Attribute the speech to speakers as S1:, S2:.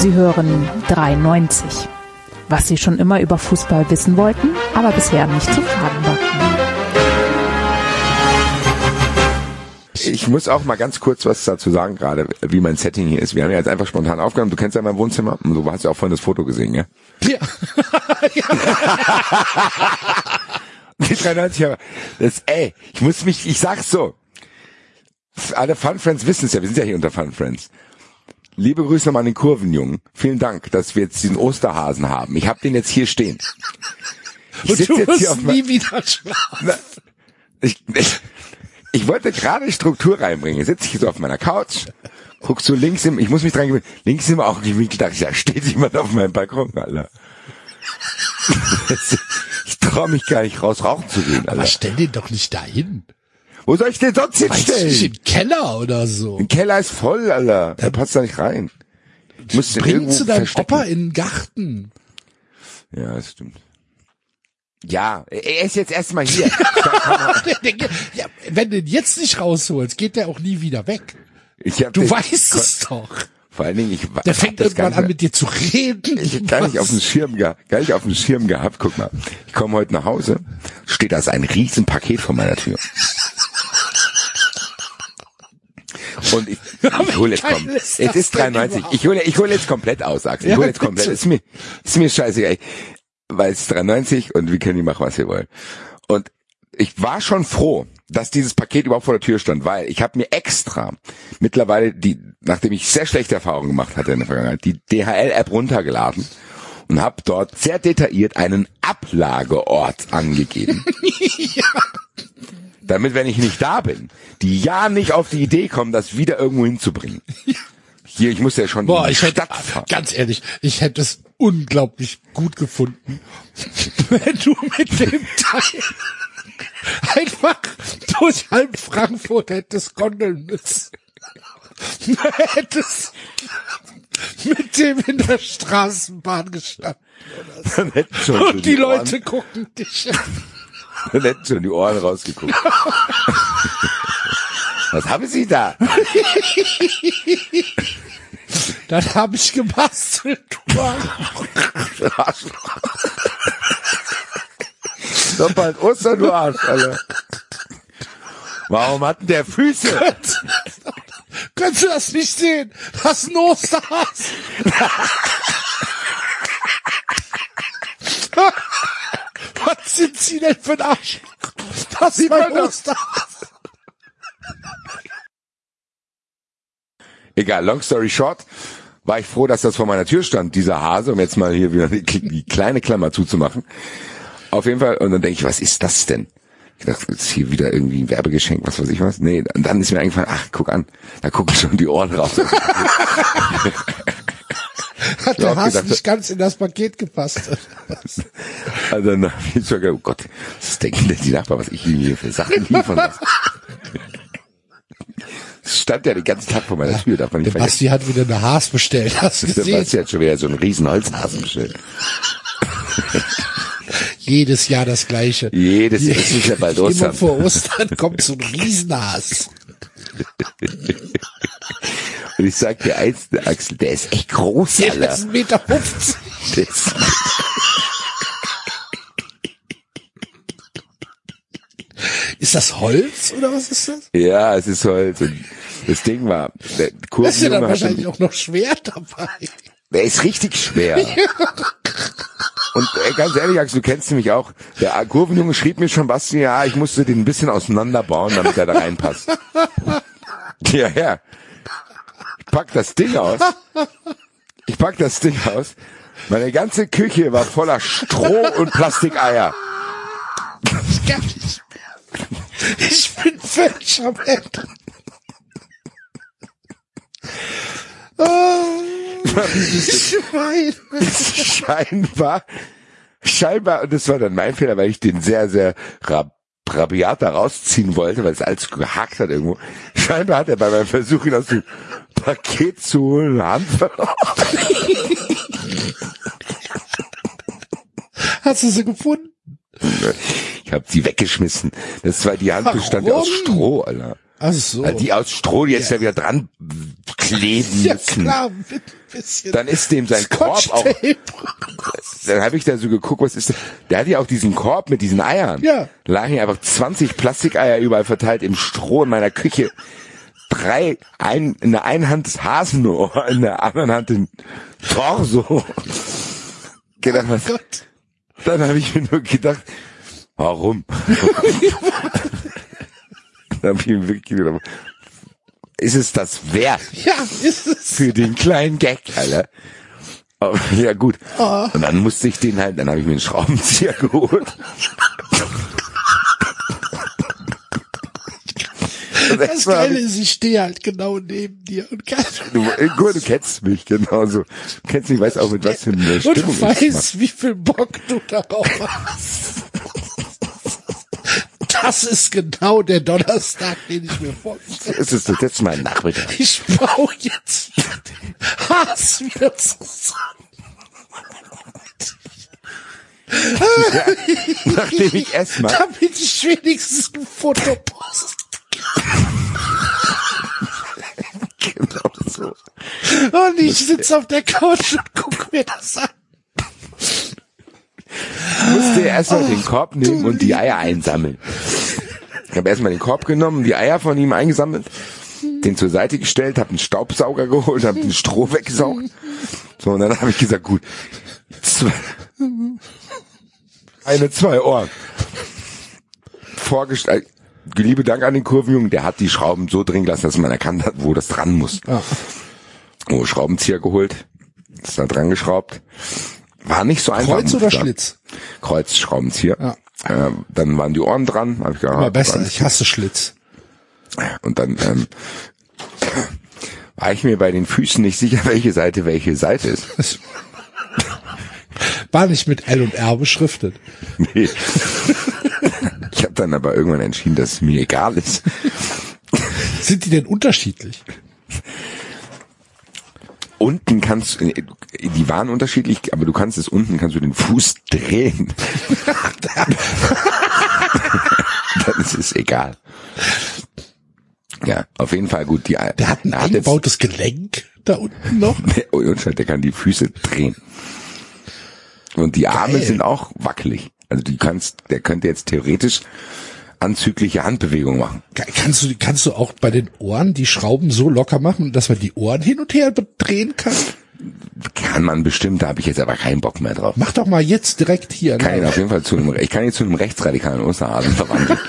S1: Sie hören 93. Was Sie schon immer über Fußball wissen wollten, aber bisher nicht zu fragen war.
S2: Ich muss auch mal ganz kurz was dazu sagen, gerade wie mein Setting hier ist. Wir haben ja jetzt einfach spontan aufgenommen. Du kennst ja mein Wohnzimmer. Und du hast ja auch vorhin das Foto gesehen, ja?
S3: Ja.
S2: Die 93 aber das, ey, ich muss mich, ich sag's so. Alle Fun Friends wissen es ja, wir sind ja hier unter Fun Friends. Liebe Grüße nochmal an den Kurvenjungen. Vielen Dank, dass wir jetzt diesen Osterhasen haben. Ich habe den jetzt hier stehen. Ich
S3: Und du
S2: jetzt hier auf
S3: nie wieder schlafen.
S2: Ich, ich, ich wollte gerade Struktur reinbringen. Sitze ich so auf meiner Couch, guck so links im, ich muss mich dran gewöhnen, links immer auch im Winkel, dachte ich, ja, steht jemand auf meinem Balkon, Alter. ich traue mich gar nicht raus, rauchen zu gehen,
S3: Aber
S2: Alter.
S3: stell den doch nicht dahin.
S2: Wo soll ich den sonst
S3: Weiß ich
S2: hinstellen?
S3: im Keller oder so.
S2: Ein Keller ist voll, Alter. Der passt da nicht rein. Ich muss den irgendwo
S3: zu deinem
S2: verstecken.
S3: Opa in den Garten.
S2: Ja, das stimmt. Ja, er ist jetzt erstmal hier.
S3: ja, wenn du den jetzt nicht rausholst, geht der auch nie wieder weg.
S2: Ich hab
S3: Du weißt es doch.
S2: Vor allen Dingen, ich
S3: Der fängt irgendwann an mit dir zu reden.
S2: Ich hab gar nicht auf dem Schirm gehabt, gar nicht auf dem Schirm gehabt. Guck mal, ich komme heute nach Hause, steht da ein riesen Paket vor meiner Tür. Und ich, ich hole jetzt komm.
S3: ist
S2: Es ist
S3: denn
S2: 93.
S3: überhaupt?
S2: Ich hole, ich hole jetzt komplett aus, Axel. Ich
S3: Ja,
S2: hole jetzt komplett. Ist mir, ist mir scheißegal. Weil es ist 93 und wir können die machen, was wir wollen. Und ich war schon froh, dass dieses Paket überhaupt vor der Tür stand, weil ich habe mir extra mittlerweile die, nachdem ich sehr schlechte Erfahrungen gemacht hatte in der Vergangenheit, die DHL-App runtergeladen und habe dort sehr detailliert einen Ablageort angegeben. Damit, wenn ich nicht da bin, die ja nicht auf die Idee kommen, das wieder irgendwo hinzubringen. Hier, ich muss ja schon
S3: Boah,
S2: in die
S3: ich hätte,
S2: fahren.
S3: ganz ehrlich, ich hätte es unglaublich gut gefunden, wenn du mit dem Teil einfach durch halb Frankfurt hättest gondeln müssen. Du hättest mit dem in der Straßenbahn gestanden.
S2: So
S3: Und die Leute gucken dich an.
S2: Dann hätten schon die Ohren rausgeguckt. Was haben Sie da?
S3: Dann habe ich gebastelt.
S2: Arschloch. Doch bald Ostern, du Arsch, Alter. Warum hat denn der Füße?
S3: Kannst du das nicht sehen? Das ist ein Osterhas. Sie denn für ein Arsch? Das ist mein Osterhas.
S2: Egal, long story short, war ich froh, dass das vor meiner Tür stand, dieser Hase, um jetzt mal hier wieder die, die kleine Klammer zuzumachen. Auf jeden Fall, und dann denke ich, was ist das denn? Ich dachte, das ist hier wieder irgendwie ein Werbegeschenk, was weiß ich was. Nee, und dann ist mir eingefallen, ach, guck an, da gucken schon die Ohren raus.
S3: Hat der Hass
S2: gedacht,
S3: nicht ganz in das Paket gepasst.
S2: Also dann hab ich gedacht, oh Gott, was denken denn die Nachbarn, was ich ihnen hier für Sachen liefern lasse? Es stand ja den ganzen Tag vor meiner Tür, darf man nicht
S3: Der
S2: vergessen.
S3: Basti hat wieder eine Haas bestellt. Hast du gesehen?
S2: Basti hat schon wieder so einen riesen Holzhasen bestellt.
S3: Jedes Jahr das Gleiche.
S2: Jedes Jahr, es ist ja bald
S3: Immer
S2: Ostern.
S3: vor Ostern kommt so ein Riesenhaas.
S2: Und ich sag dir eins, der Axel, der ist echt groß,
S3: Der
S2: Alter.
S3: ist 1,50 Meter. 50.
S2: Der ist,
S3: Ist das Holz oder was ist das?
S2: ja, es ist Holz. Und das Ding war, der
S3: Das ist ja dann
S2: Kurvenjunge
S3: wahrscheinlich auch noch schwer dabei.
S2: der ist richtig schwer. Und ey, ganz ehrlich, Axel, du kennst mich auch. Der Kurvenjunge schrieb mir schon, Basti, ja, ich musste den ein bisschen auseinanderbauen, damit er da reinpasst. Ja, ja. Ich pack das Ding aus. Ich pack das Ding aus. Meine ganze Küche war voller Stroh und Plastikeier.
S3: Ich kann nicht mehr. Ich bin völlig am Ende. Oh, ich
S2: scheinbar, scheinbar, und das war dann mein Fehler, weil ich den sehr, sehr rab rabiat da rausziehen wollte, weil es alles gehakt hat irgendwo. Scheinbar hat er bei meinem Versuch, ihn aus dem Paket zu holen, verloren.
S3: Hast du sie gefunden?
S2: Ich habe sie weggeschmissen. Das war die Hand bestand ja aus? Stroh, Alter.
S3: Ach so.
S2: Also die aus Stroh, die jetzt ja. wieder dran kleben
S3: Ja
S2: müssen.
S3: klar, mit ein bisschen.
S2: Dann ist dem sein Korb auch, dann habe ich da so geguckt, was ist das? Der hat ja auch diesen Korb mit diesen Eiern.
S3: Ja.
S2: Lagen hier einfach 20 Plastikeier überall verteilt im Stroh in meiner Küche. Drei, ein, in der einen Hand das Hasenohr, in der anderen Hand den Torso. Gedacht, was,
S3: Gott.
S2: dann habe ich mir nur gedacht, warum? dann habe ich mir wirklich gedacht, ist es das wert?
S3: Ja, ist es.
S2: für den kleinen Gag, Alter. Aber, ja gut.
S3: Ah.
S2: Und dann musste ich den halt, dann habe ich mir einen Schraubenzieher geholt.
S3: Das Geile
S2: ich-
S3: ist, ich stehe halt genau neben dir und kann,
S2: Du, äh, gut, du kennst mich genauso. Du kennst mich, weißt auch mit was für einer
S3: und
S2: Stimmung
S3: du
S2: ich
S3: weißt, wie viel Bock du darauf hast. Das ist genau der Donnerstag, den ich mir vorstelle.
S2: Es ist das letzte Mal Nachmittag.
S3: Ich baue jetzt den Hass wieder zusammen.
S2: Nachdem ich erstmal,
S3: Damit ich wenigstens ein Foto poste.
S2: Genau so.
S3: Und ich sitze auf der Couch und guck mir das an.
S2: musste erstmal den Korb nehmen und die Eier einsammeln. Ich habe erstmal den Korb genommen, die Eier von ihm eingesammelt, den zur Seite gestellt, habe einen Staubsauger geholt, habe den Stroh weggesaugt. So, und dann habe ich gesagt, gut, zwei, eine, zwei Ohren. Vorgestellt. Liebe Dank an den Kurvenjungen, der hat die Schrauben so drin gelassen, dass man erkannt hat, wo das dran muss. Oh, Schraubenzieher geholt, ist da dran geschraubt. War nicht so einfach.
S3: Kreuz oder. Schlitz?
S2: Kreuzschraubenzieher.
S3: Ja.
S2: Ähm, dann waren die Ohren dran. Hab ich gedacht,
S3: Aber besser, ich hasse Schlitz.
S2: und dann ähm, war ich mir bei den Füßen nicht sicher, welche Seite welche Seite ist.
S3: War nicht mit L und R beschriftet.
S2: Nee. Dann aber irgendwann entschieden, dass es mir egal ist.
S3: Sind die denn unterschiedlich?
S2: Unten kannst du, die waren unterschiedlich, aber du kannst es unten, kannst du den Fuß drehen. dann ist es egal. Ja, auf jeden Fall gut. Die,
S3: Der hat ein
S2: er
S3: eingebautes Gelenk da unten noch.
S2: Der Ultraschall, der kann die Füße drehen. Und die Arme
S3: Geil.
S2: sind auch wackelig. Also du kannst, der könnte jetzt theoretisch anzügliche Handbewegungen machen.
S3: Kannst du, kannst du auch bei den Ohren die Schrauben so locker machen, dass man die Ohren hin und her drehen kann?
S2: Kann man bestimmt, da habe ich jetzt aber keinen Bock mehr drauf.
S3: Mach doch mal jetzt direkt hier.
S2: Kann ihn
S3: Ne?
S2: auf jeden Fall zu einem, ich kann ihn zu einem rechtsradikalen Osterhasen verwandeln.